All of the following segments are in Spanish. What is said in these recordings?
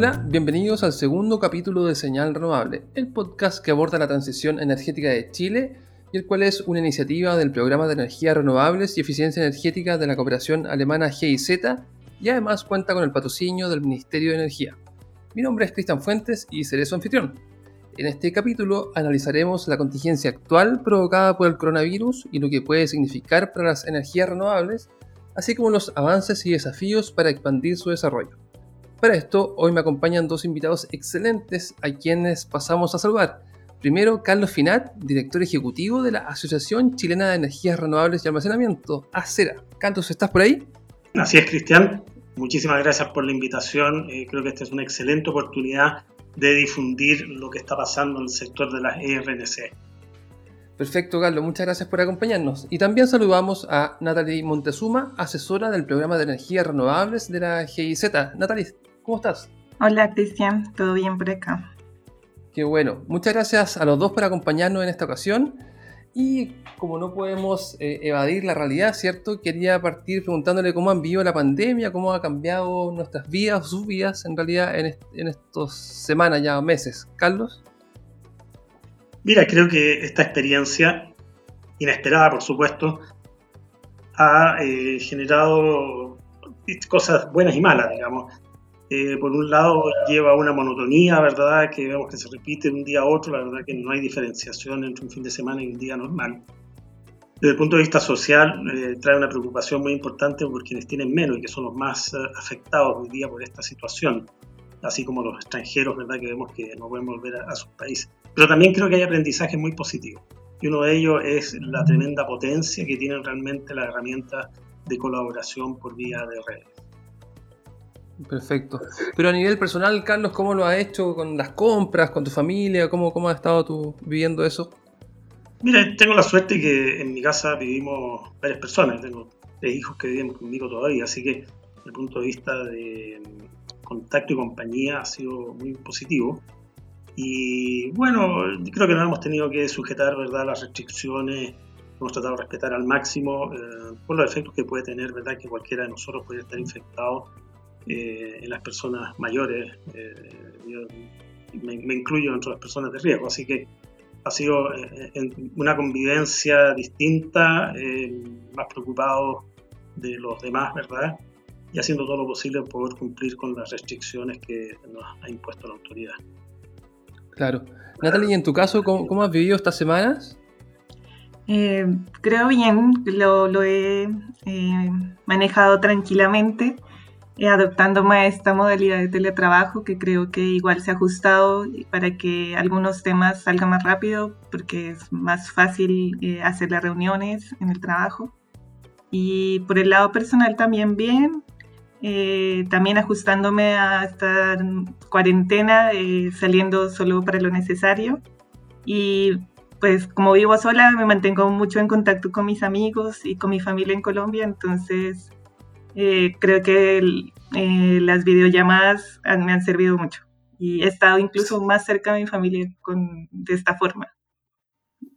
Hola, bienvenidos al segundo capítulo de Señal Renovable, el podcast que aborda la transición energética de Chile y el cual es una iniciativa del Programa de Energías Renovables y Eficiencia Energética de la cooperación alemana GIZ y además cuenta con el patrocinio del Ministerio de Energía. Mi nombre es Cristian Fuentes y seré su anfitrión. En este capítulo analizaremos la contingencia actual provocada por el coronavirus y lo que puede significar para las energías renovables, así como los avances y desafíos para expandir su desarrollo. Para esto, hoy me acompañan dos invitados excelentes a quienes pasamos a saludar. Primero, Carlos Finat, director ejecutivo de la Asociación Chilena de Energías Renovables y Almacenamiento, ACERA. Carlos, ¿estás por ahí? Así es, Cristian. Muchísimas gracias por la invitación. Eh, creo que esta es una excelente oportunidad de difundir lo que está pasando en el sector de las ERNC. Perfecto, Carlos, muchas gracias por acompañarnos. Y también saludamos a Natalie Montezuma, asesora del programa de energías renovables de la GIZ. Natalie, ¿cómo estás? Hola, Cristian, ¿todo bien por acá? Qué bueno. Muchas gracias a los dos por acompañarnos en esta ocasión. Y como no podemos eh, evadir la realidad, ¿cierto? Quería partir preguntándole cómo han vivido la pandemia, cómo ha cambiado nuestras vidas, sus vidas, en realidad, en, en estas semanas ya, meses. Carlos. Mira, creo que esta experiencia, inesperada por supuesto, ha eh, generado cosas buenas y malas, digamos. Eh, por un lado lleva una monotonía, ¿verdad? Que vemos que se repite de un día a otro, la verdad que no hay diferenciación entre un fin de semana y un día normal. Desde el punto de vista social, eh, trae una preocupación muy importante por quienes tienen menos y que son los más eh, afectados hoy día por esta situación, así como los extranjeros, ¿verdad? Que vemos que no pueden volver a, a sus países. Pero también creo que hay aprendizajes muy positivos. Y uno de ellos es la tremenda potencia que tienen realmente las herramientas de colaboración por vía de redes. Perfecto. Pero a nivel personal, Carlos, ¿cómo lo has hecho con las compras, con tu familia? ¿Cómo, cómo has estado tú viviendo eso? Mira, tengo la suerte que en mi casa vivimos varias personas. Tengo tres hijos que viven conmigo todavía, así que desde el punto de vista de contacto y compañía ha sido muy positivo. Y bueno, creo que no hemos tenido que sujetar ¿verdad? las restricciones, hemos tratado de respetar al máximo eh, por los efectos que puede tener, ¿verdad? que cualquiera de nosotros puede estar infectado eh, en las personas mayores, eh, me, me, incluyo entre las personas de riesgo, así que ha sido eh, una convivencia distinta, más preocupado de los demás, ¿verdad? Y haciendo todo lo posible por poder cumplir con las restricciones que nos ha impuesto la autoridad. Claro. Natalie, en tu caso, cómo, cómo has vivido estas semanas? Eh, creo bien, lo, lo he eh, manejado tranquilamente adoptándome a esta modalidad de teletrabajo que creo que igual se ha ajustado para que algunos temas salgan más rápido porque es más fácil eh, hacer las reuniones en el trabajo. Y por el lado personal también bien, eh, también ajustándome a esta cuarentena, eh, saliendo solo para lo necesario. Y pues como vivo sola, me mantengo mucho en contacto con mis amigos y con mi familia en Colombia, entonces eh, creo que eh, las videollamadas me han servido mucho y he estado incluso más cerca de mi familia con, de esta forma.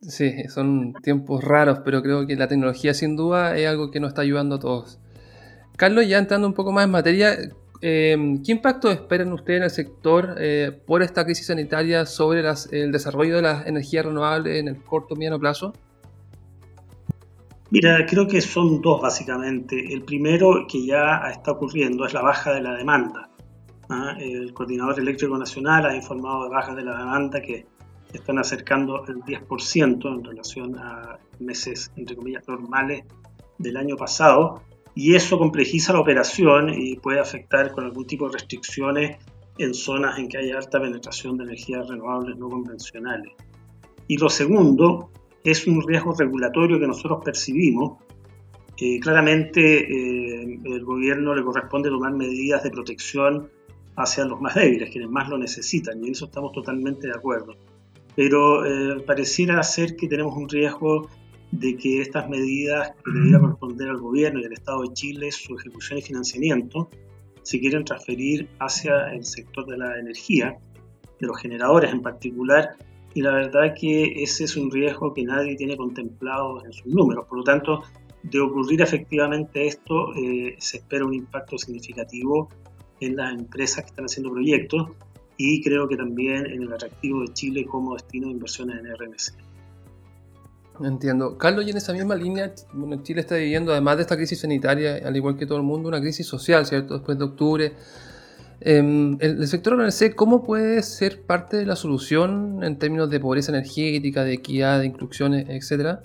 Sí, son tiempos raros, pero creo que la tecnología sin duda es algo que nos está ayudando a todos. Carlos, ya entrando un poco más en materia, eh, ¿qué impacto esperan ustedes en el sector por esta crisis sanitaria sobre las, el desarrollo de las energías renovables en el corto y mediano plazo? Mira, creo que son dos básicamente. El primero que ya está ocurriendo es la baja de la demanda. ¿ah? El Coordinador Eléctrico Nacional ha informado de bajas de la demanda que están acercando el 10% en relación a meses, entre comillas, normales del año pasado. Y eso complejiza la operación y puede afectar con algún tipo de restricciones en zonas en que hay alta penetración de energías renovables no convencionales. Y lo segundo es un riesgo regulatorio que nosotros percibimos. Eh, claramente eh, el gobierno le corresponde tomar medidas de protección hacia los más débiles, quienes más lo necesitan, y en eso estamos totalmente de acuerdo. Pero eh, pareciera ser que tenemos un riesgo de que estas medidas que debiera corresponder al gobierno y al Estado de Chile, su ejecución y financiamiento, se quieren transferir hacia el sector de la energía, de los generadores en particular, y la verdad que ese es un riesgo que nadie tiene contemplado en sus números. Por lo tanto, de ocurrir efectivamente esto, eh, se espera un impacto significativo en las empresas que están haciendo proyectos y creo que también en el atractivo de Chile como destino de inversiones en RNC. Entiendo. Carlos, y en esa misma línea, Chile está viviendo, además de esta crisis sanitaria, al igual que todo el mundo, una crisis social, ¿cierto? Después de octubre. Em, el, sector RNC, ¿cómo puede ser parte de la solución en términos de pobreza energética, de equidad, de inclusiones, etcétera?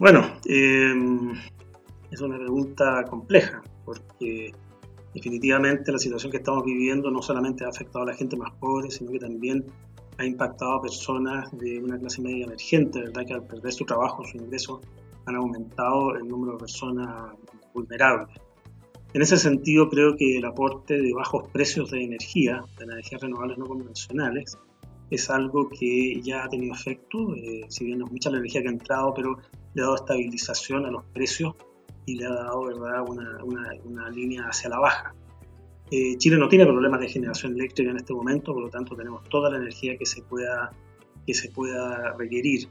Bueno, em, es una pregunta compleja, porque definitivamente la situación que estamos viviendo no solamente ha afectado a la gente más pobre, sino que también ha impactado a personas de una clase media emergente, ¿verdad? Que al perder su trabajo, su ingreso, han aumentado el número de personas vulnerables. En ese sentido, creo que el aporte de bajos precios de energía, de energías renovables no convencionales, es algo que ya ha tenido efecto, eh, si bien no es mucha la energía que ha entrado, pero le ha dado estabilización a los precios y le ha dado ¿verdad? Una, una, una línea hacia la baja. Eh, Chile no tiene problemas de generación eléctrica en este momento, por lo tanto tenemos toda la energía que se pueda, que se pueda requerir.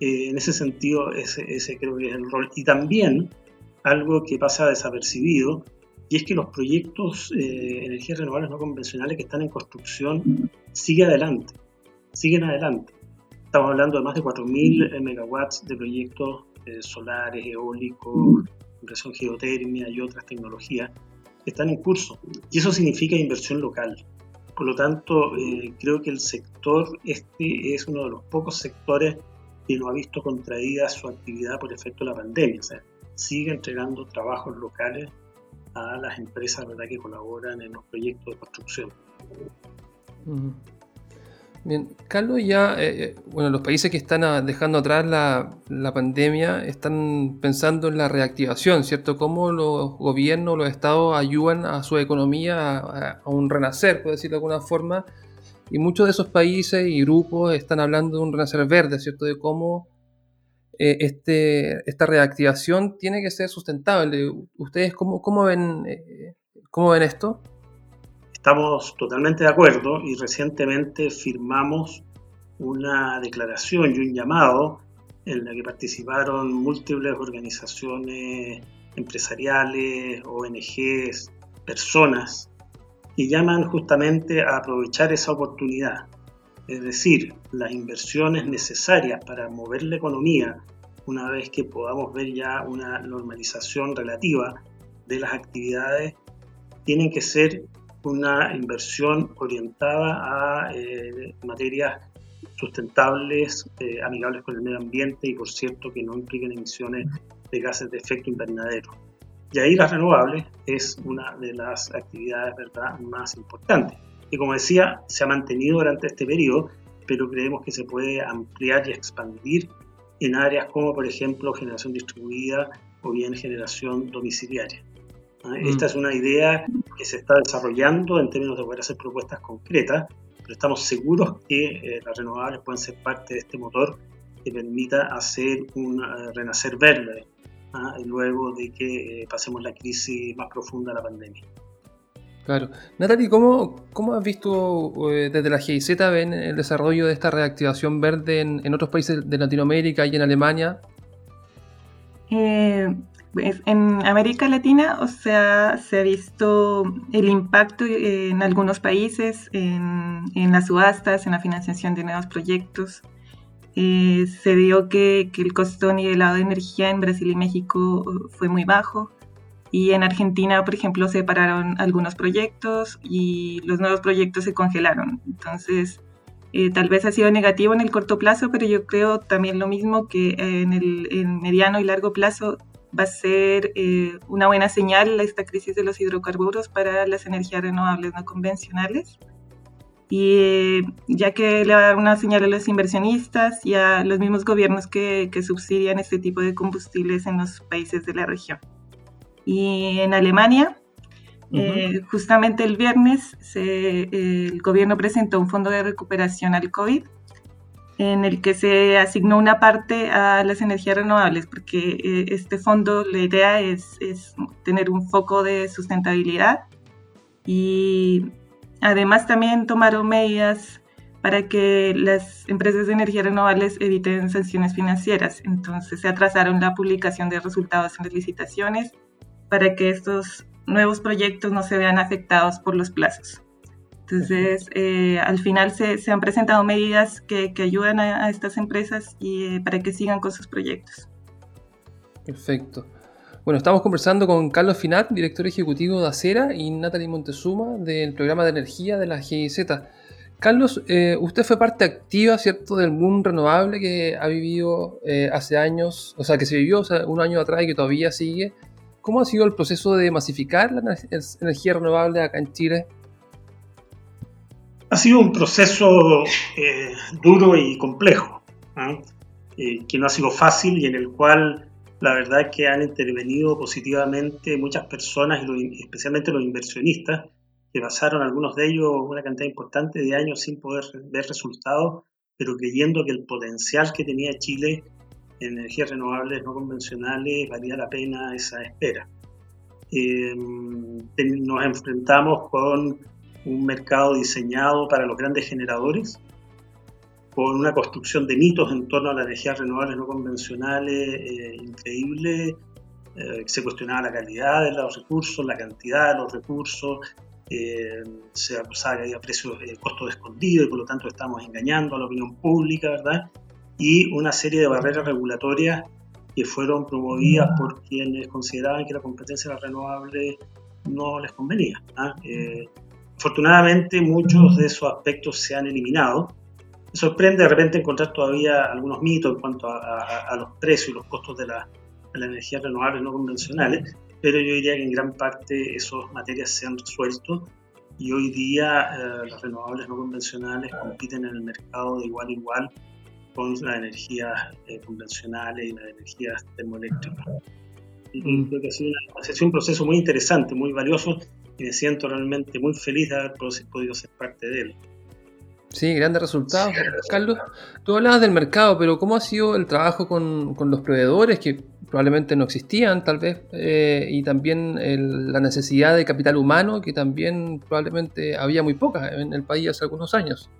Eh, en ese sentido, ese, ese, creo que es el rol. Y también algo que pasa desapercibido, y es que los proyectos de eh, energías renovables no convencionales que están en construcción siguen adelante, siguen adelante. Estamos hablando de más de 4.000 megawatts de proyectos solares, eólicos, impresión geotermia y otras tecnologías que están en curso. Y eso significa inversión local. Por lo tanto, eh, creo que el sector este es uno de los pocos sectores que no ha visto contraída su actividad por efecto de la pandemia. O sea, sigue entregando trabajos locales a las empresas ¿verdad? que colaboran en los proyectos de construcción. Bien, Carlos, ya, eh, eh, bueno, los países que están dejando atrás la, la, pandemia están pensando en la reactivación, ¿cierto? Cómo los gobiernos, los estados ayudan a su economía a, un renacer, por decirlo de alguna forma. Y muchos de esos países y grupos están hablando de un renacer verde, ¿cierto? De cómo eh, este, esta reactivación tiene que ser sustentable. ¿Ustedes cómo, cómo ven, cómo ven esto? Estamos totalmente de acuerdo y recientemente firmamos una declaración y un llamado en la que participaron múltiples organizaciones empresariales, ONGs, personas, que llaman justamente a aprovechar esa oportunidad. Es decir, las inversiones necesarias para mover la economía, una vez que podamos ver ya una normalización relativa de las actividades, tienen que ser una inversión orientada a eh, materias sustentables, eh, amigables con el medio ambiente y, por cierto, que no impliquen emisiones de gases de efecto invernadero. Y ahí las renovables es una de las actividades ¿verdad? más importantes. Y como decía, se ha mantenido durante este periodo, pero creemos que se puede ampliar y expandir en áreas como, por ejemplo, generación distribuida o bien generación domiciliaria. Esta es una idea que se está desarrollando en términos de poder hacer propuestas concretas, pero estamos seguros que eh, las renovables pueden ser parte de este motor que permita hacer un eh, renacer verde ¿ah? luego de que eh, pasemos la crisis más profunda de la pandemia. Claro. Natalie, ¿cómo, cómo has visto desde la GIZ ven el desarrollo de esta reactivación verde en, en otros países de Latinoamérica y en Alemania? Eh, en América Latina, o sea, se ha visto el impacto en algunos países, en, las subastas, en la financiación de nuevos proyectos. Eh, se vio que, el costo nivelado de energía en Brasil y México fue muy bajo. Y en Argentina, por ejemplo, se pararon algunos proyectos y los nuevos proyectos se congelaron. Entonces, eh, tal vez ha sido negativo en el corto plazo, pero yo creo también lo mismo que en el en mediano y largo plazo va a ser eh, una buena señal esta crisis de los hidrocarburos para las energías renovables no convencionales. Y eh, ya que le va a dar una señal a los inversionistas y a los mismos gobiernos que, que subsidian este tipo de combustibles en los países de la región. Y en Alemania, eh, justamente el viernes, el gobierno presentó un fondo de recuperación al COVID en el que se asignó una parte a las energías renovables, porque eh, este fondo, la idea es, tener un foco de sustentabilidad. Y además también tomaron medidas para que las empresas de energías renovables eviten sanciones financieras. Entonces se atrasaron la publicación de resultados en las licitaciones para que estos nuevos proyectos no se vean afectados por los plazos. Entonces, eh, al final se, se, han presentado medidas que, que ayudan a, estas empresas y, eh, para que sigan con sus proyectos. Perfecto. Bueno, estamos conversando con Carlos Finat, director ejecutivo de Acera, y Natalie Montezuma del programa de energía de la GIZ. Carlos, eh, usted fue parte activa, ¿cierto?, del boom renovable que ha vivido hace años, o sea, que se vivió un año atrás y que todavía sigue. ¿Cómo ha sido el proceso de masificar la energía renovable acá en Chile? Ha sido un proceso eh, duro y complejo, eh, que no ha sido fácil y en el cual la verdad es que han intervenido positivamente muchas personas, y especialmente los inversionistas, que pasaron algunos de ellos una cantidad importante de años sin poder ver resultados, pero creyendo que el potencial que tenía Chile energías renovables no convencionales valía la pena esa espera. Eh, nos enfrentamos con un mercado diseñado para los grandes generadores, con una construcción de mitos en torno a las energías renovables no convencionales eh, increíble. Eh, se cuestionaba la calidad de los recursos, la cantidad de los recursos, eh, se acusaba que había precios, de costos escondidos y por lo tanto estamos engañando a la opinión pública, ¿verdad? Y una serie de barreras regulatorias que fueron promovidas por quienes consideraban que la competencia de las renovables no les convenía. ¿ah? Afortunadamente muchos de esos aspectos se han eliminado. Me sorprende de repente encontrar todavía algunos mitos en cuanto a, los precios y los costos de, la, las energías renovables no convencionales, pero yo diría que en gran parte esas materias se han resuelto y hoy día eh, las renovables no convencionales compiten en el mercado de igual a igual con las energías eh, convencionales y las energías termoeléctricas. Y mm. creo que ha sido, ha sido, un proceso muy interesante, muy valioso y me siento realmente muy feliz de haber podido ser parte de él. Sí, grandes resultados. Carlos, tú hablabas del mercado, pero ¿cómo ha sido el trabajo con, los proveedores que probablemente no existían, tal vez, eh, y también la necesidad de capital humano que también probablemente había muy poca en el país hace algunos años?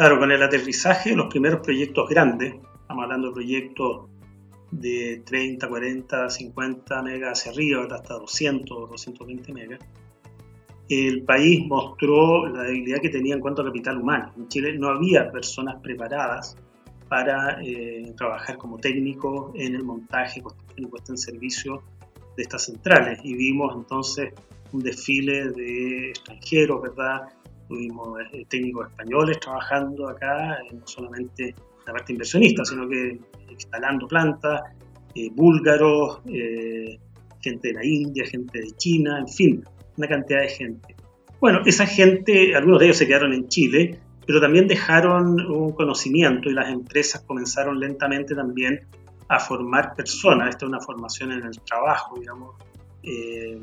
Claro, con el aterrizaje, los primeros proyectos grandes, estamos hablando de proyectos de 30, 40, 50 megas hacia arriba, hasta 200, 220 megas, el país mostró la debilidad que tenía en cuanto a capital humano. En Chile no había personas preparadas para eh, trabajar como técnicos en el montaje y puesta en servicio de estas centrales. Y vimos entonces un desfile de extranjeros, ¿verdad? Tuvimos eh, técnicos españoles trabajando acá, eh, no solamente la parte inversionista, sino que instalando plantas, eh, búlgaros, eh, gente de la India, gente de China, en fin, una cantidad de gente. Bueno, esa gente, algunos de ellos se quedaron en Chile, pero también dejaron un conocimiento y las empresas comenzaron lentamente también a formar personas. Esta es una formación en el trabajo, digamos, eh,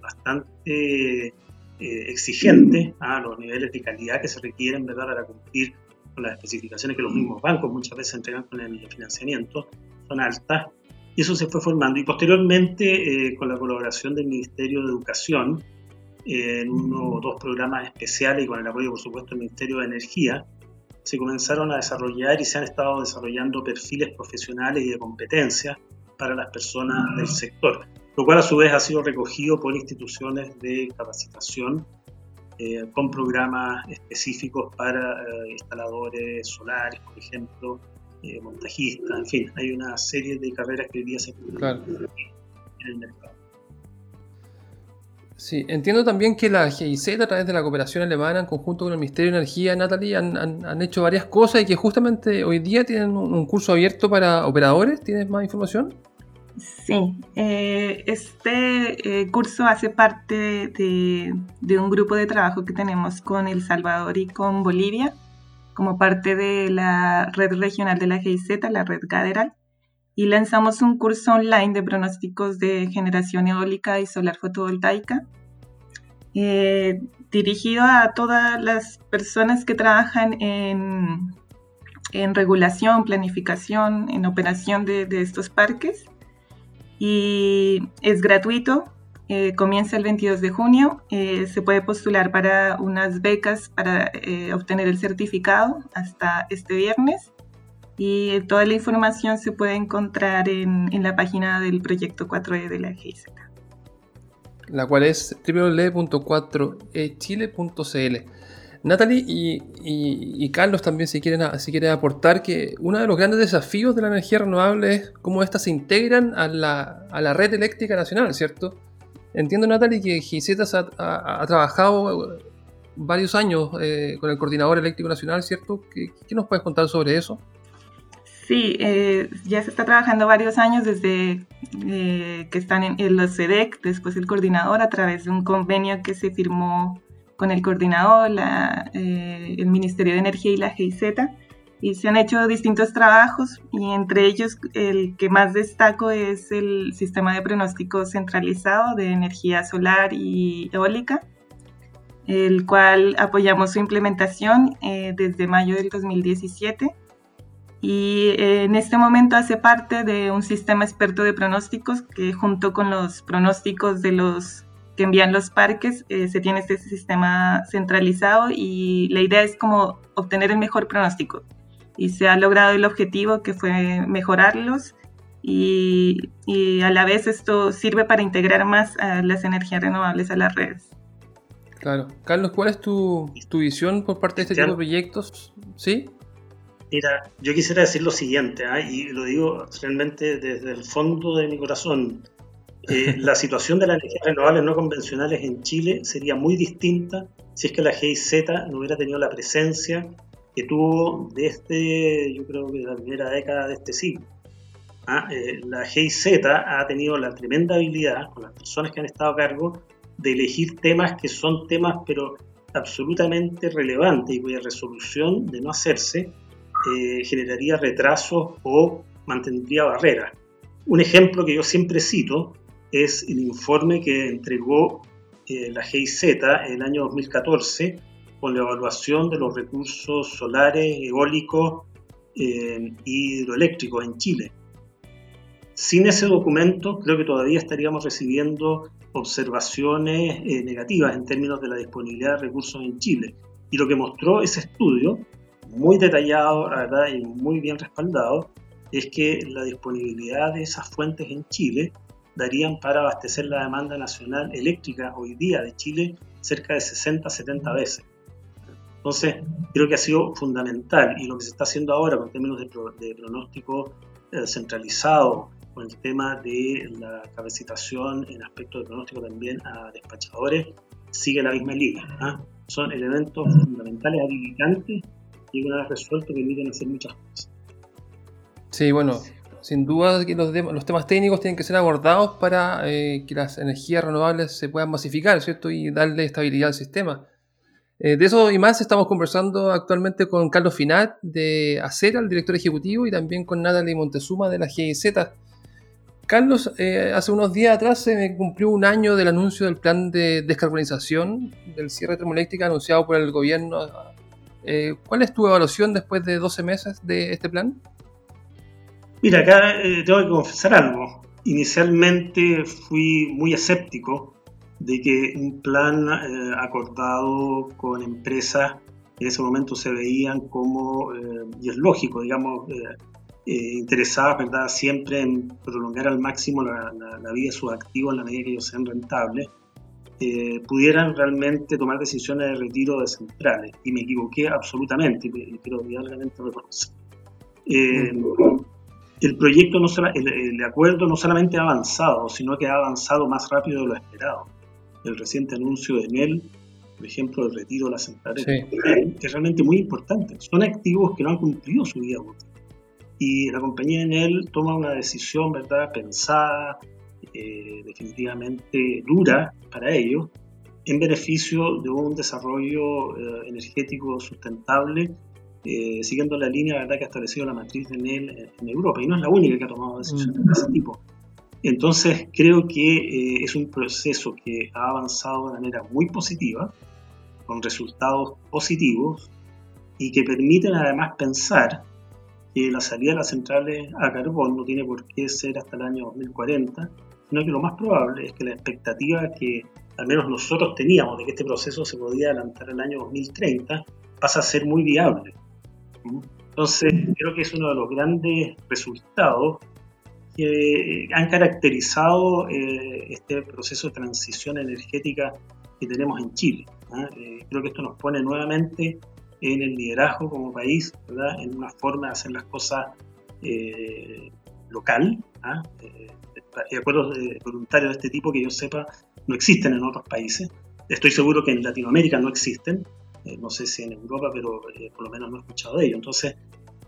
bastante exigente a los niveles de calidad que se requieren ¿verdad? para cumplir con las especificaciones que los mismos bancos muchas veces entregan con el financiamiento, son altas, y eso se fue formando. Y posteriormente, eh, con la colaboración del Ministerio de Educación, eh, en uno o dos programas especiales y con el apoyo, por supuesto, del Ministerio de Energía, se comenzaron a desarrollar y se han estado desarrollando perfiles profesionales y de competencia para las personas del sector, lo cual a su vez ha sido recogido por instituciones de capacitación eh, con programas específicos para eh, instaladores solares, por ejemplo, eh, montajistas, en fin, hay una serie de carreras que hoy día se claro. en el mercado. Sí, entiendo también que la GIZ a través de la cooperación alemana en conjunto con el Ministerio de Energía, Natalie, han, han, hecho varias cosas y que justamente hoy día tienen un curso abierto para operadores. ¿Tienes más información? Sí, eh, este eh, curso hace parte de, un grupo de trabajo que tenemos con El Salvador y con Bolivia, como parte de la red regional de la GIZ, la red Gaderal, y lanzamos un curso online de pronósticos de generación eólica y solar fotovoltaica, eh, dirigido a todas las personas que trabajan en, regulación, planificación, en operación de estos parques y es gratuito. Eh, comienza el 22 de junio. Eh, se puede postular para unas becas para eh, obtener el certificado hasta este viernes. Y toda la información se puede encontrar en, en la página del proyecto 4E de la GIZ. la cual es www.4echile.cl. Natalie y, Carlos también si quieren, si quieren aportar que uno de los grandes desafíos de la energía renovable es cómo éstas se integran a la, red eléctrica nacional, ¿cierto? Entiendo, Natalie, que GIZ ha, trabajado varios años eh, con el Coordinador Eléctrico Nacional, ¿cierto? ¿Qué, nos puedes contar sobre eso? Sí, eh, ya se está trabajando varios años desde eh, que están en, en los CEDEC, después el coordinador, a través de un convenio que se firmó con el coordinador, eh, el Ministerio de Energía y la GIZ, y se han hecho distintos trabajos y entre ellos el que más destaco es el sistema de pronóstico centralizado de energía solar y eólica, el cual apoyamos su implementación eh, desde mayo del 2017 y en este momento hace parte de un sistema experto de pronósticos que junto con los pronósticos de los que envían los parques, eh, se tiene este sistema centralizado y la idea es como obtener el mejor pronóstico. Y se ha logrado el objetivo que fue mejorarlos y, y a la vez esto sirve para integrar más a las energías renovables a las redes. Claro. Carlos, ¿cuál es tu, tu visión por parte de este tipo de proyectos? ¿Sí? Mira, yo quisiera decir lo siguiente, ¿ah? y lo digo realmente desde el fondo de mi corazón. Eh, la situación de las energías renovables no convencionales en Chile sería muy distinta si es que la GIZ no hubiera tenido la presencia que tuvo desde, yo creo que la primera década de este siglo. ¿Ah? Eh, la GIZ ha tenido la tremenda habilidad, con las personas que han estado a cargo, de elegir temas que son temas pero absolutamente relevantes y cuya resolución de no hacerse eh, generaría retrasos o mantendría barreras. Un ejemplo que yo siempre cito es el informe que entregó eh, la GIZ el año 2014 con la evaluación de los recursos solares, eólicos eh, y hidroeléctricos en Chile. Sin ese documento, creo que todavía estaríamos recibiendo observaciones eh, negativas en términos de la disponibilidad de recursos en Chile. Y lo que mostró ese estudio, muy detallado ¿verdad? y muy bien respaldado, es que la disponibilidad de esas fuentes en Chile darían para abastecer la demanda nacional eléctrica hoy día de Chile cerca de 60-70 veces. Entonces, creo que ha sido fundamental y lo que se está haciendo ahora con términos de, pronóstico eh, centralizado, con el tema de la capacitación en aspectos de pronóstico también a despachadores, sigue la misma línea. ¿ah? Son elementos fundamentales, habilitantes y una vez resuelto permiten hacer muchas cosas. Sí, bueno, sin duda que los, los, temas técnicos tienen que ser abordados para eh, que las energías renovables se puedan masificar, ¿cierto? Y darle estabilidad al sistema. Eh, de eso y más estamos conversando actualmente con Carlos Finat de Acera, el director ejecutivo, y también con Natalie Montezuma de la GIZ. Carlos, eh, hace unos días atrás se cumplió un año del anuncio del plan de descarbonización del cierre termoeléctrica anunciado por el gobierno. ¿Cuál es tu evaluación después de 12 meses de este plan? Mira, acá eh, tengo que confesar algo. Inicialmente fui muy escéptico de que un plan eh, acordado con empresas en ese momento se veían como, eh, y es lógico, digamos, interesadas, ¿verdad?, siempre en prolongar al máximo la, vida de sus activos en la medida que ellos sean rentables, pudieran realmente tomar decisiones de retiro de centrales. Y me equivoqué absolutamente, y quiero realmente reconocer. Mm el proyecto, no el, acuerdo no solamente ha avanzado, sino que ha avanzado más rápido de lo esperado. El reciente anuncio de Enel, por ejemplo, el retiro de las centrales, es realmente muy importante. Son activos que no han cumplido su vida útil. Y la compañía Enel toma una decisión, ¿verdad?, pensada, eh, definitivamente dura para ellos, en beneficio de un desarrollo eh, energético sustentable eh, siguiendo la línea ¿verdad? que ha establecido la matriz de NEL en Europa, y no es la única que ha tomado decisiones de ese tipo. Entonces creo que eh, es un proceso que ha avanzado de manera muy positiva, con resultados positivos, y que permiten además pensar que la salida de las centrales a carbón no tiene por qué ser hasta el año 2040, sino que lo más probable es que la expectativa que al menos nosotros teníamos de que este proceso se podía adelantar al año 2030 pasa a ser muy viable. Entonces, creo que es uno de los grandes resultados que han caracterizado este proceso de transición energética que tenemos en Chile. ¿ah? creo que esto nos pone nuevamente en el liderazgo como país, ¿verdad? en una forma de hacer las cosas local. ¿ah? de acuerdos voluntarios de este tipo que yo sepa no existen en otros países. Estoy seguro que en Latinoamérica no existen, eh, no sé si en Europa, pero eh, por lo menos no he escuchado de ello. Entonces,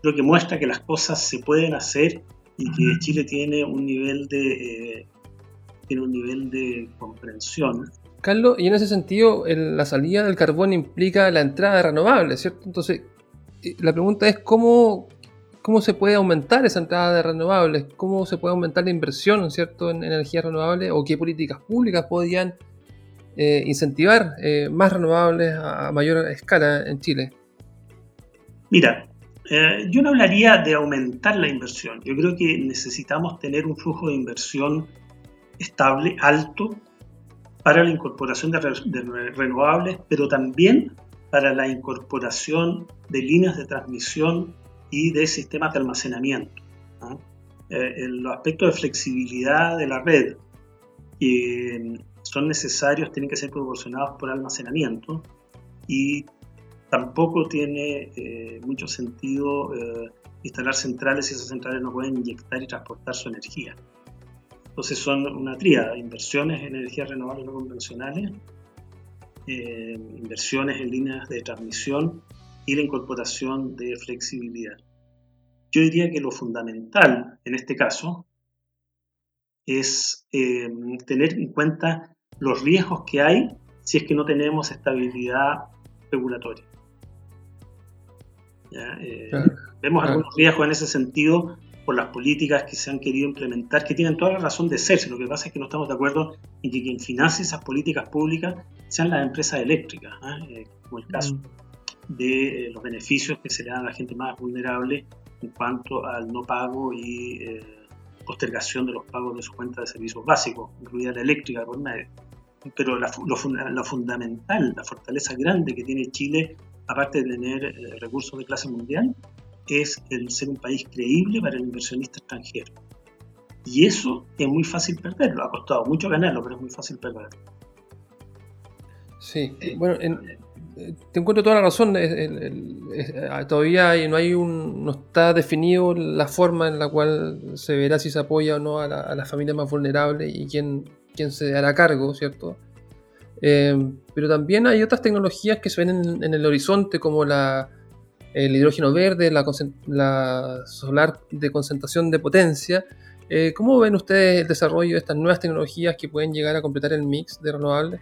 creo que muestra que las cosas se pueden hacer y que Chile tiene un nivel de, eh, tiene un nivel de comprensión. Carlos, y en ese sentido, la salida del carbón implica la entrada de renovables, ¿cierto? Entonces, la pregunta es cómo, cómo se puede aumentar esa entrada de renovables, cómo se puede aumentar la inversión ¿cierto? en energías renovables o qué políticas públicas podrían eh, incentivar eh, más renovables a mayor escala en Chile. Mira, eh, yo no hablaría de aumentar la inversión. Yo creo que necesitamos tener un flujo de inversión estable, alto, para la incorporación de, renovables, pero también para la incorporación de líneas de transmisión y de sistemas de almacenamiento. Eh, los aspectos de flexibilidad de la red son necesarios tienen que ser proporcionados por almacenamiento y tampoco tiene eh, mucho sentido eh, instalar centrales si esas centrales no pueden inyectar y transportar su energía. Entonces son una tríada, inversiones en energías renovables no convencionales, inversiones en líneas de transmisión y la incorporación de flexibilidad. Yo diría que lo fundamental en este caso es eh, tener en cuenta los riesgos que hay si es que no tenemos estabilidad regulatoria. Eh, vemos algunos riesgos en ese sentido por las políticas que se han querido implementar, que tienen toda la razón de ser. Lo que pasa es que no estamos de acuerdo en que quien financie esas políticas públicas sean las empresas eléctricas, ¿ah? eh, como el caso. Mm de eh, los beneficios que se le dan a la gente más vulnerable en cuanto al no pago y postergación de los pagos de su cuenta de servicios básicos, incluida la eléctrica por medio. Pero la, lo, fundamental, la fortaleza grande que tiene Chile, aparte de tener eh, recursos de clase mundial, es el ser un país creíble para el inversionista extranjero. Y eso es muy fácil perderlo, ha costado mucho ganarlo, pero es muy fácil perderlo. Sí, bueno, en, te encuentro toda la razón. Todavía no hay un, no está definido la forma en la cual se verá si se apoya o no a la, familia más vulnerable y quién, quién se hará cargo, ¿cierto? Eh, pero también hay otras tecnologías que se ven en, el horizonte, como la, el hidrógeno verde, la, la, solar de concentración de potencia. Eh, ¿Cómo ven ustedes el desarrollo de estas nuevas tecnologías que pueden llegar a completar el mix de renovables?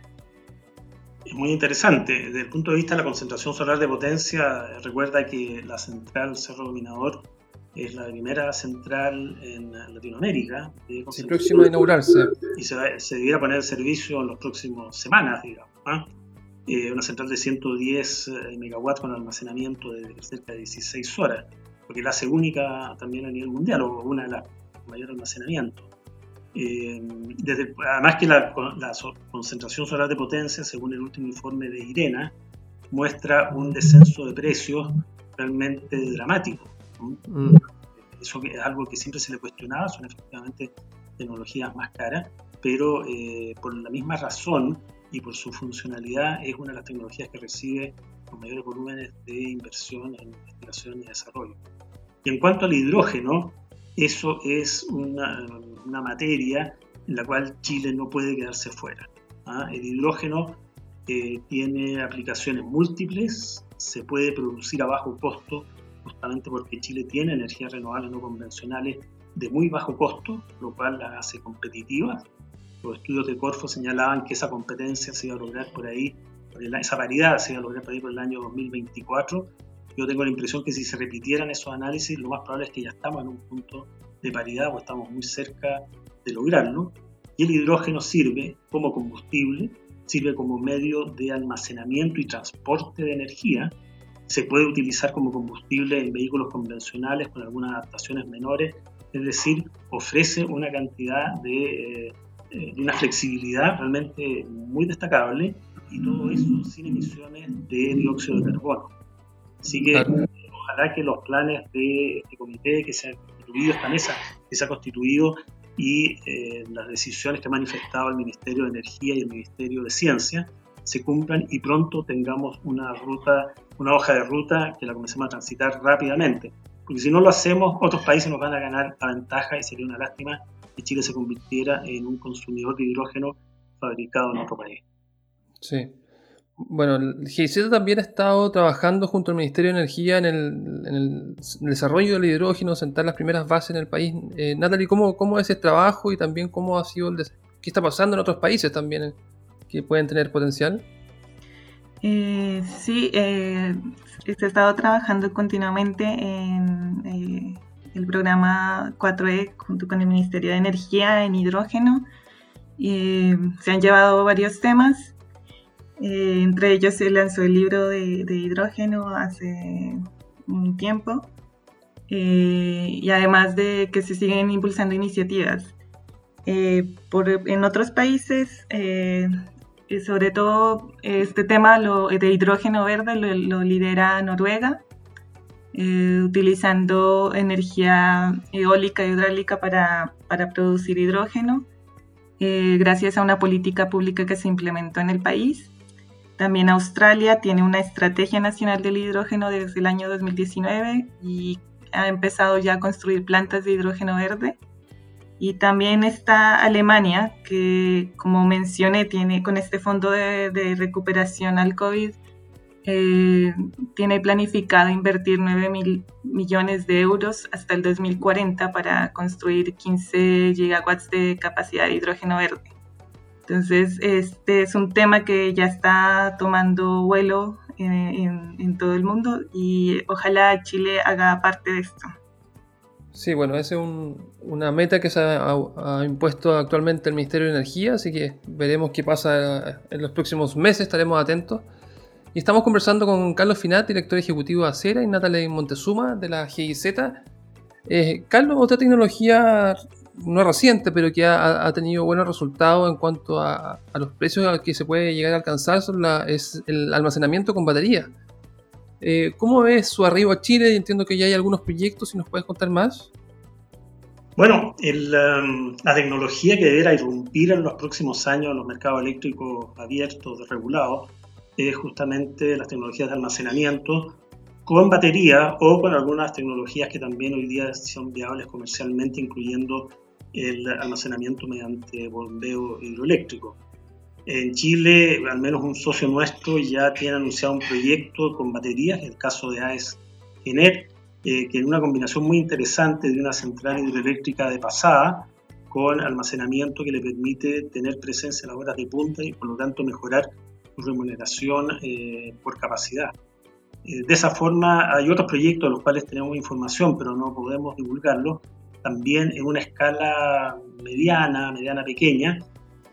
es muy interesante. Desde el punto de vista de la concentración solar de potencia, recuerda que la central Cerro Dominador es la primera central en Latinoamérica. De próxima a inaugurarse. Y se, se debiera poner en servicio en las próximas semanas, digamos. ¿ah? Eh, una central de 110 eh, megawatts con almacenamiento de cerca de 16 horas, porque la única también a nivel mundial, o una de las mayores almacenamientos. Eh, desde, además que la, concentración solar de potencia, según el último informe de IRENA, muestra un descenso de precios realmente dramático. Mm. Eso es algo que siempre se le cuestionaba, son efectivamente tecnologías más caras, pero eh, por la misma razón y por su funcionalidad es una de las tecnologías que recibe los mayores volúmenes de inversión en investigación y desarrollo. Y en cuanto al hidrógeno, eso es una, materia en la cual Chile no puede quedarse fuera. ¿ah? El hidrógeno eh, tiene aplicaciones múltiples, se puede producir a bajo costo, justamente porque Chile tiene energías renovables no convencionales de muy bajo costo, lo cual la hace competitiva. Los estudios de Corfo señalaban que esa competencia se iba a lograr por ahí, esa paridad se iba a lograr por ahí por el año 2024 yo tengo la impresión que si se repitieran esos análisis, lo más probable es que ya estamos en un punto de paridad o estamos muy cerca de lograrlo. Y el hidrógeno sirve como combustible, sirve como medio de almacenamiento y transporte de energía. Se puede utilizar como combustible en vehículos convencionales con algunas adaptaciones menores, es decir, ofrece una cantidad de, eh, de una flexibilidad realmente muy destacable y todo eso sin emisiones de dióxido de carbono. Así que ojalá que los planes de este comité que se ha constituido, esta mesa que se ha constituido y eh, las decisiones que ha manifestado el Ministerio de Energía y el Ministerio de Ciencia se cumplan y pronto tengamos una ruta, una hoja de ruta que la comencemos a transitar rápidamente. Porque si no lo hacemos, otros países nos van a ganar la ventaja y sería una lástima que Chile se convirtiera en un consumidor de hidrógeno fabricado en otro país. Sí. Bueno, el GIZ también ha estado trabajando junto al Ministerio de Energía en el, desarrollo del hidrógeno, sentar las primeras bases en el país. Eh, Natalie, ¿cómo, ¿cómo, es ese trabajo y también cómo ha sido el qué está pasando en otros países también que pueden tener potencial? Eh, sí, eh, he estado trabajando continuamente en eh, el programa 4E junto con el Ministerio de Energía en hidrógeno. se han llevado varios temas eh, entre ellos se lanzó el libro de, hidrógeno hace un tiempo. Y además de que se siguen impulsando iniciativas. En otros países, sobre todo este tema de hidrógeno verde lo, lidera Noruega, utilizando energía eólica y hidráulica para, para producir hidrógeno, gracias a una política pública que se implementó en el país. También Australia tiene una estrategia nacional del hidrógeno desde el año 2019 y ha empezado ya a construir plantas de hidrógeno verde. Y también está Alemania, que como mencioné, tiene con este fondo de, recuperación al COVID, eh, tiene planificado invertir 9 mil millones de euros hasta el 2040 para construir 15 gigawatts de capacidad de hidrógeno verde. Entonces, este es un tema que ya está tomando vuelo en, todo el mundo y ojalá Chile haga parte de esto. Sí, bueno, esa es una meta que se ha, impuesto actualmente el Ministerio de Energía, así que veremos qué pasa en los próximos meses, estaremos atentos. Y estamos conversando con Carlos Finat, director ejecutivo de Acera, y Natalie Montezuma de la GIZ. Eh, Carlos, otra tecnología no reciente, pero que ha, tenido buenos resultados en cuanto a, los precios a que se puede llegar a alcanzar, es el almacenamiento con batería. Eh, ¿Cómo ves su arribo a Chile? Entiendo que ya hay algunos proyectos, si nos puedes contar más. Bueno, um, la tecnología que deberá irrumpir en los próximos años en los mercados eléctricos abiertos, regulados, es justamente las tecnologías de almacenamiento con batería o con algunas tecnologías que también hoy día son viables comercialmente, incluyendo el almacenamiento mediante bombeo hidroeléctrico. En Chile, al menos un socio nuestro ya tiene anunciado un proyecto con baterías, el caso de AES Gener, eh, que es una combinación muy interesante de una central hidroeléctrica de pasada con almacenamiento que le permite tener presencia en las horas de punta y por lo tanto mejorar su remuneración eh, por capacidad. Eh, de esa forma hay otros proyectos de los cuales tenemos información pero no podemos divulgarlos, también en una escala mediana, mediana pequeña,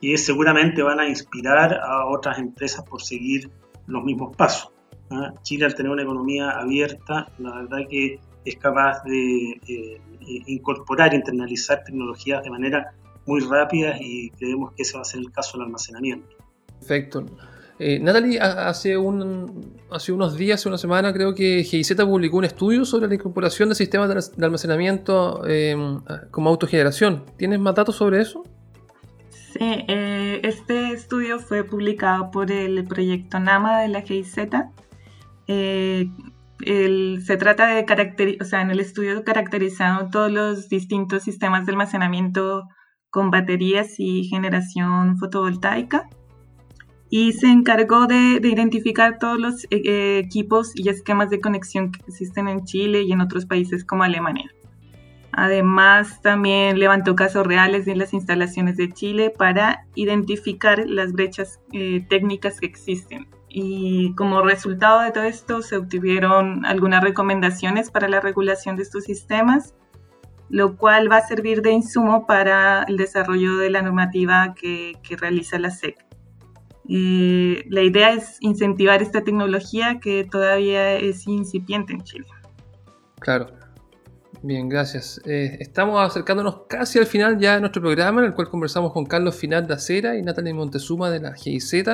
que seguramente van a inspirar a otras empresas por seguir los mismos pasos. ¿ah? Chile al tener una economía abierta, la verdad que es capaz de eh, incorporar, internalizar tecnologías de manera muy rápida y creemos que ese va a ser el caso del almacenamiento. Perfecto. Eh, Natalie, hace, un, hace unos días, hace una semana, creo que GIZ publicó un estudio sobre la incorporación de sistemas de almacenamiento em, como autogeneración. ¿Tienes más datos sobre eso? Sí, eh, este estudio fue publicado por el proyecto NAMA de la GIZ. Eh, se trata de caracterizar, en el estudio caracterizaron todos los distintos sistemas de almacenamiento con baterías y generación fotovoltaica y se encargó de, identificar todos los eh, equipos y esquemas de conexión que existen en Chile y en otros países como Alemania. Además, también levantó casos reales en las instalaciones de Chile para identificar las brechas eh, técnicas que existen. Y como resultado de todo esto, se obtuvieron algunas recomendaciones para la regulación de estos sistemas, lo cual va a servir de insumo para el desarrollo de la normativa que, que realiza la SEC la idea es incentivar esta tecnología que todavía es incipiente en Chile. Claro. Bien, gracias. Eh, estamos acercándonos casi al final ya de nuestro programa, en el cual conversamos con Carlos Final de Acera y Natalie Montezuma de la GIZ.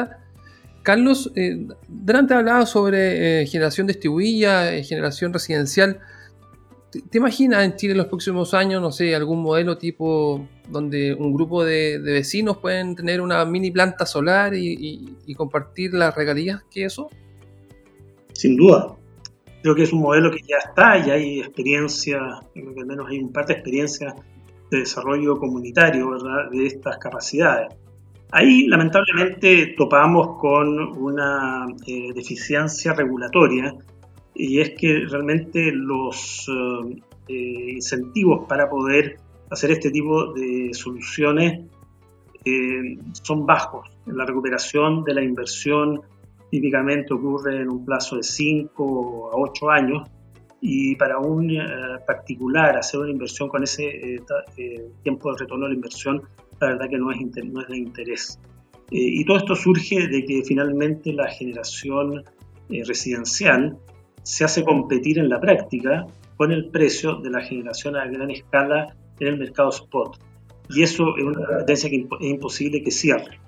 Carlos, eh, delante hablaba sobre eh, generación distribuida, generación residencial. ¿te, imaginas en Chile en los próximos años, no sé, algún modelo tipo donde un grupo de, vecinos pueden tener una mini planta solar y, compartir las regalías que eso? Sin duda. Creo que es un modelo que ya está y hay experiencia, creo que al menos hay un par de experiencias de desarrollo comunitario, de estas capacidades. Ahí, lamentablemente, topamos con una eh, deficiencia regulatoria y es que realmente los eh, eh, incentivos para poder hacer este tipo de soluciones son bajos. La recuperación de la inversión típicamente ocurre en un plazo de 5 a 8 años y para un particular hacer una inversión con ese tiempo de retorno de la inversión, la verdad que no es, no es de interés. y todo esto surge de que finalmente la generación residencial se hace competir en la práctica con el precio de la generación a gran escala en el mercado spot. Y eso es una tendencia que es imposible que cierre.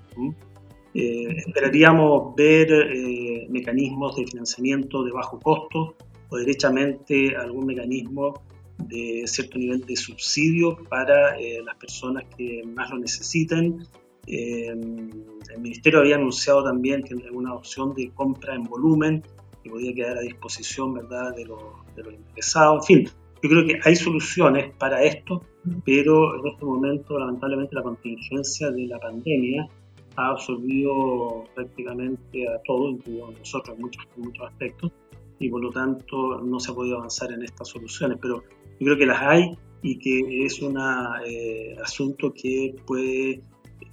Eh, esperaríamos ver eh, mecanismos de financiamiento de bajo costo o derechamente algún mecanismo de cierto nivel de subsidio para eh, las personas que más lo necesiten. el Ministerio había anunciado también que una opción de compra en volumen podía quedar a disposición ¿verdad? De, los, de interesados. En fin, yo creo que hay soluciones para esto, pero en este momento lamentablemente la contingencia de la pandemia ha absorbido prácticamente a todo, incluido nosotros en muchos, muchos aspectos, y por lo tanto no se ha podido avanzar en estas soluciones, pero yo creo que las hay y que es un eh, asunto que puede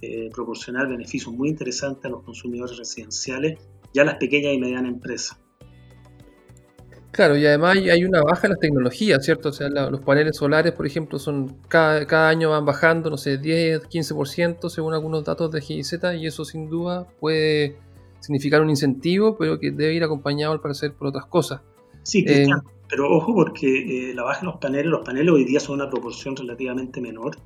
eh, proporcionar beneficios muy interesantes a los consumidores residenciales y a las pequeñas y medianas empresas. Claro, y además hay una baja en las tecnologías, ¿cierto? O sea, los paneles solares, por ejemplo, son cada, año van bajando, no sé, 10, 15% según algunos datos de GIZ, y eso sin duda puede significar un incentivo, pero que debe ir acompañado al parecer por otras cosas. Sí, eh, pero ojo porque eh, la baja en los paneles, los paneles hoy día son una proporción relativamente menor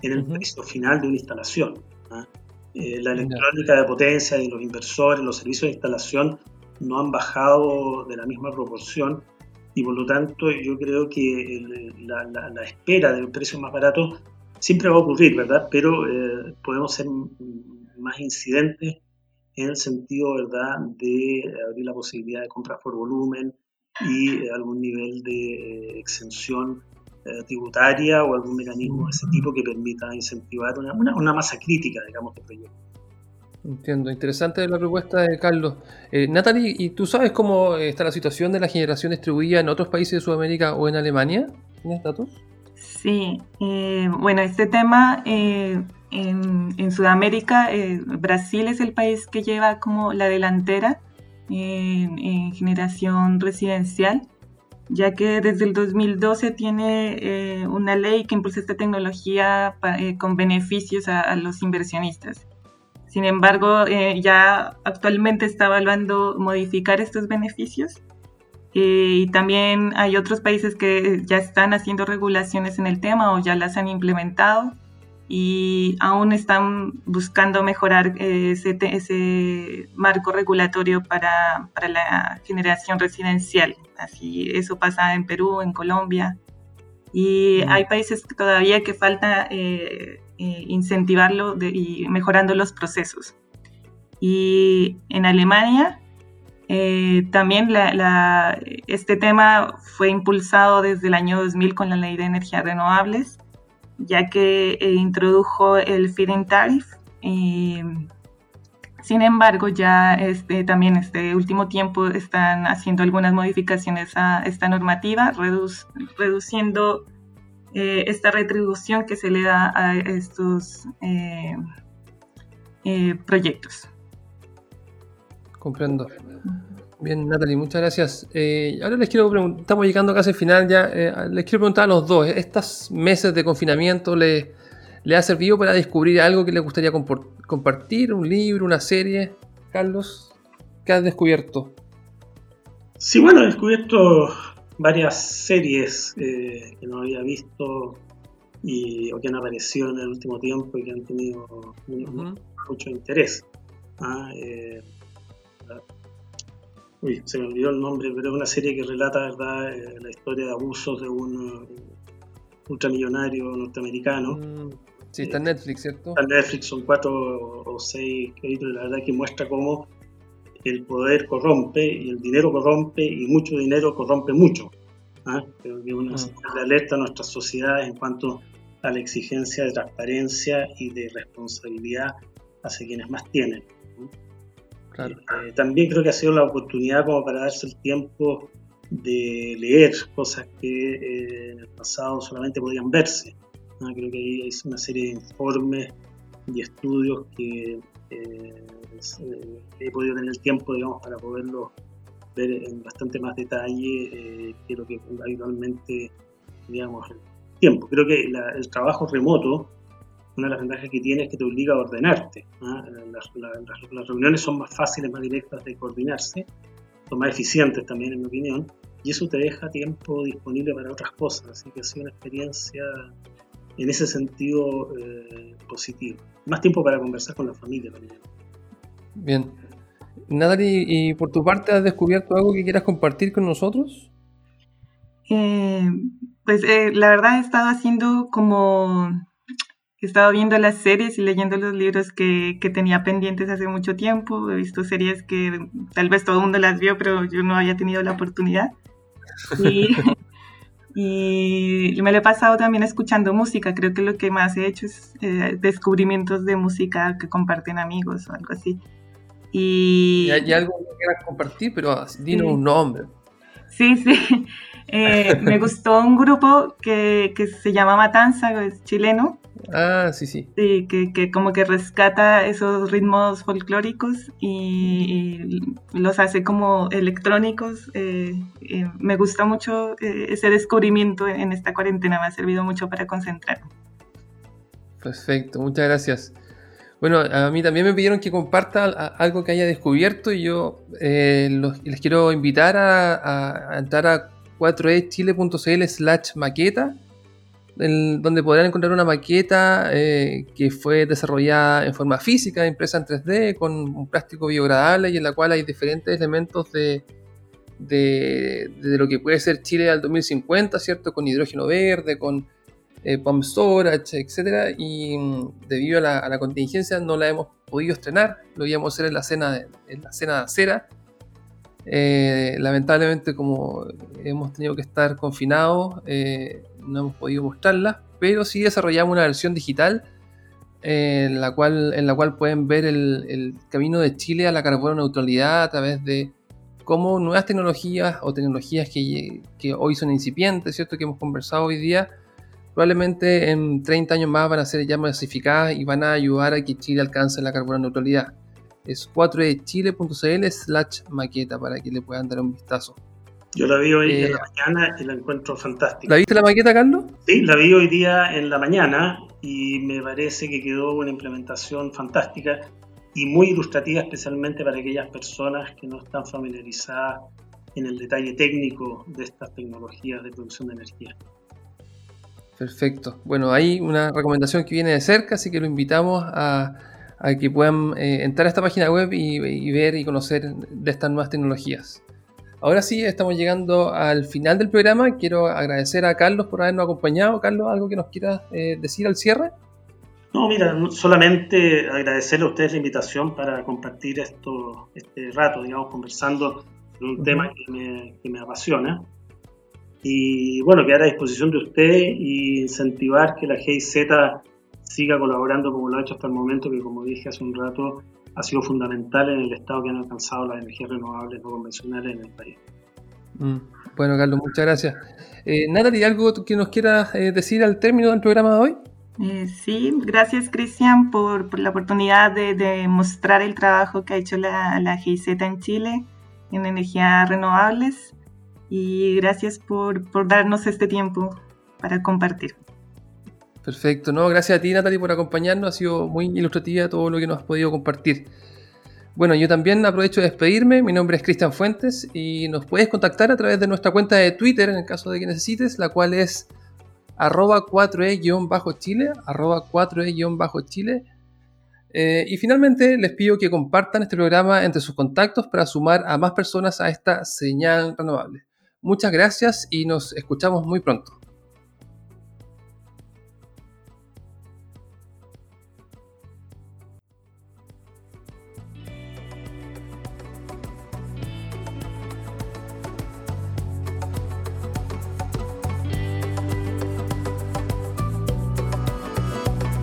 en el precio final de una instalación. ¿ah? Eh, la electrónica de potencia y los inversores, los servicios de instalación no han bajado de la misma proporción y por lo tanto yo creo que la, espera de precio más barato siempre va a ocurrir, ¿verdad? Pero eh, podemos ser más incidentes en el sentido, ¿verdad?, de abrir la posibilidad de compras por volumen y eh, algún nivel de eh, exención tributaria o algún mecanismo de ese tipo que permita incentivar una, una masa crítica, digamos, de proyectos. Entiendo, interesante la propuesta de Carlos. Eh, Natalie, ¿y tú sabes cómo está la situación de la generación distribuida en otros países de Sudamérica o en Alemania? ¿Tienes datos? Sí, eh, bueno, este tema eh, en, Sudamérica, eh, Brasil es el país que lleva como la delantera en, generación residencial, ya que desde el 2012 tiene una ley que impulsa esta tecnología con beneficios a los inversionistas. Sin embargo, eh, ya actualmente está evaluando modificar estos beneficios. Eh, y también hay otros países que ya están haciendo regulaciones en el tema o ya las han implementado y aún están buscando mejorar eh, ese, marco regulatorio para, para, la generación residencial. Así, eso pasa en Perú, en Colombia. Y mm. hay países todavía que falta eh, incentivarlo y mejorando los procesos. Y en Alemania eh, también este tema fue impulsado desde el año 2000 con la ley de energías renovables, ya que eh, introdujo el feed-in tariff. sin embargo, ya este, también este último tiempo están haciendo algunas modificaciones a esta normativa, reduciendo eh, esta retribución que se le da a estos eh, eh, proyectos. Comprendo. Bien, Natalie, muchas gracias. ahora les quiero preguntar, estamos llegando casi al final ya, les quiero preguntar a los dos, ¿estos meses de confinamiento les, ha servido para descubrir algo que les gustaría compartir? ¿Un libro, una serie? Carlos, ¿qué has descubierto? Sí, bueno, he descubierto varias series eh, que no había visto y, o que han aparecido en el último tiempo y que han tenido mucho interés. ¿ah? Eh, uy, se me olvidó el nombre, pero es una serie que relata ¿verdad? Eh, la historia de abusos de un ultramillonario norteamericano. Mm, sí, está en Netflix, ¿cierto? Está en Netflix, son cuatro o seis capítulos, la verdad que muestra cómo el poder corrompe y el dinero corrompe y mucho dinero corrompe mucho. ¿ah? Creo que una mm. alerta a nuestras sociedades en cuanto a la exigencia de transparencia y de responsabilidad hacia quienes más tienen. Eh, también creo que ha sido la oportunidad como para darse el tiempo de leer cosas que eh, en el pasado solamente podían verse. Creo que hay una serie de informes y estudios que he podido tener el tiempo, digamos, para poderlo ver en bastante más detalle que lo que habitualmente, digamos, el tiempo. Creo que el trabajo remoto una de las ventajas que tiene es que te obliga a ordenarte. ¿ah? Las, reuniones son más fáciles, más directas de coordinarse, son más eficientes también, en mi opinión, y eso te deja tiempo disponible para otras cosas. Así que ha sido una experiencia en ese sentido eh, positiva. Más tiempo para conversar con la familia también. Bien. Natalie, ¿y por tu parte has descubierto algo que quieras compartir con nosotros? Eh, pues eh, la verdad he estado haciendo como He estado viendo las series y leyendo los libros que, que, tenía pendientes hace mucho tiempo. He visto series que tal vez todo el mundo las vio, pero yo no había tenido la oportunidad. Y, y me lo he pasado también escuchando música. Creo que lo que más he hecho es eh, descubrimientos de música que comparten amigos o algo así. Y hay, algo que quieras compartir, pero dinos un nombre. Sí, sí. Eh, me gustó un grupo que, que, se llama Matanza, es chileno, Ah, sí, sí. Sí, que, como que rescata esos ritmos folclóricos y, los hace como electrónicos. Eh, eh, me gusta mucho eh, ese descubrimiento en esta cuarentena, me ha servido mucho para concentrarme. Perfecto, muchas gracias. Bueno, a mí también me pidieron que comparta algo que haya descubierto y yo les quiero invitar a, a entrar a 4echile.cl slash maqueta donde podrán encontrar una maqueta eh, que fue desarrollada en forma física, impresa en 3D, con un plástico biodegradable y en la cual hay diferentes elementos de, de, lo que puede ser Chile al 2050, ¿cierto? Con hidrógeno verde, con eh, pump storage, etc. Y mm, debido a la, contingencia no la hemos podido estrenar, lo íbamos a hacer en la cena en la cena de acera. Eh, lamentablemente como hemos tenido que estar confinados, eh, no hemos podido mostrarla, pero sí desarrollamos una versión digital en, la cual, en la cual pueden ver el, camino de Chile a la carbono neutralidad a través de cómo nuevas tecnologías o tecnologías que, hoy son incipientes, ¿cierto? Que hemos conversado hoy día, probablemente en 30 años más van a ser ya masificadas y van a ayudar a que Chile alcance la carbono neutralidad. Es 4echile.cl slash maqueta para que le puedan dar un vistazo. Yo la vi hoy en la eh, mañana y la encuentro fantástica. ¿La viste la maqueta, Carlos? Sí, la vi hoy día en la mañana y me parece que quedó una implementación fantástica y muy ilustrativa especialmente para aquellas personas que no están familiarizadas en el detalle técnico de estas tecnologías de producción de energía. Perfecto. Bueno, hay una recomendación que viene de cerca, así que lo invitamos a, que puedan eh, entrar a esta página web y ver y conocer de estas nuevas tecnologías. Ahora sí, estamos llegando al final del programa. Quiero agradecer a Carlos por habernos acompañado. Carlos, ¿algo que nos quieras eh, decir al cierre? No, mira, solamente agradecerle a ustedes la invitación para compartir esto, este rato, digamos, conversando de un tema que me, que me, apasiona. Y bueno, quedar a disposición de ustedes y incentivar que la GIZ siga colaborando como lo ha hecho hasta el momento, que como dije hace un rato, ha sido fundamental en el estado que han alcanzado las energías renovables no convencionales en el país. Mm. Bueno, Carlos, muchas gracias. Eh, Natalie, ¿algo que nos quieras eh, decir al término del programa de hoy? Eh, sí, gracias Cristian por, la oportunidad de, mostrar el trabajo que ha hecho la, la GIZ en Chile en energías renovables y gracias por, por darnos este tiempo para compartir. Perfecto, no, gracias a ti Natalie por acompañarnos, ha sido muy ilustrativa todo lo que nos has podido compartir. Bueno, yo también aprovecho de despedirme, mi nombre es Cristian Fuentes y nos puedes contactar a través de nuestra cuenta de Twitter en el caso de que necesites, la cual es arroba 4e-chile, arroba 4e-chile. Eh, y finalmente les pido que compartan este programa entre sus contactos para sumar a más personas a esta señal renovable. Muchas gracias y nos escuchamos muy pronto.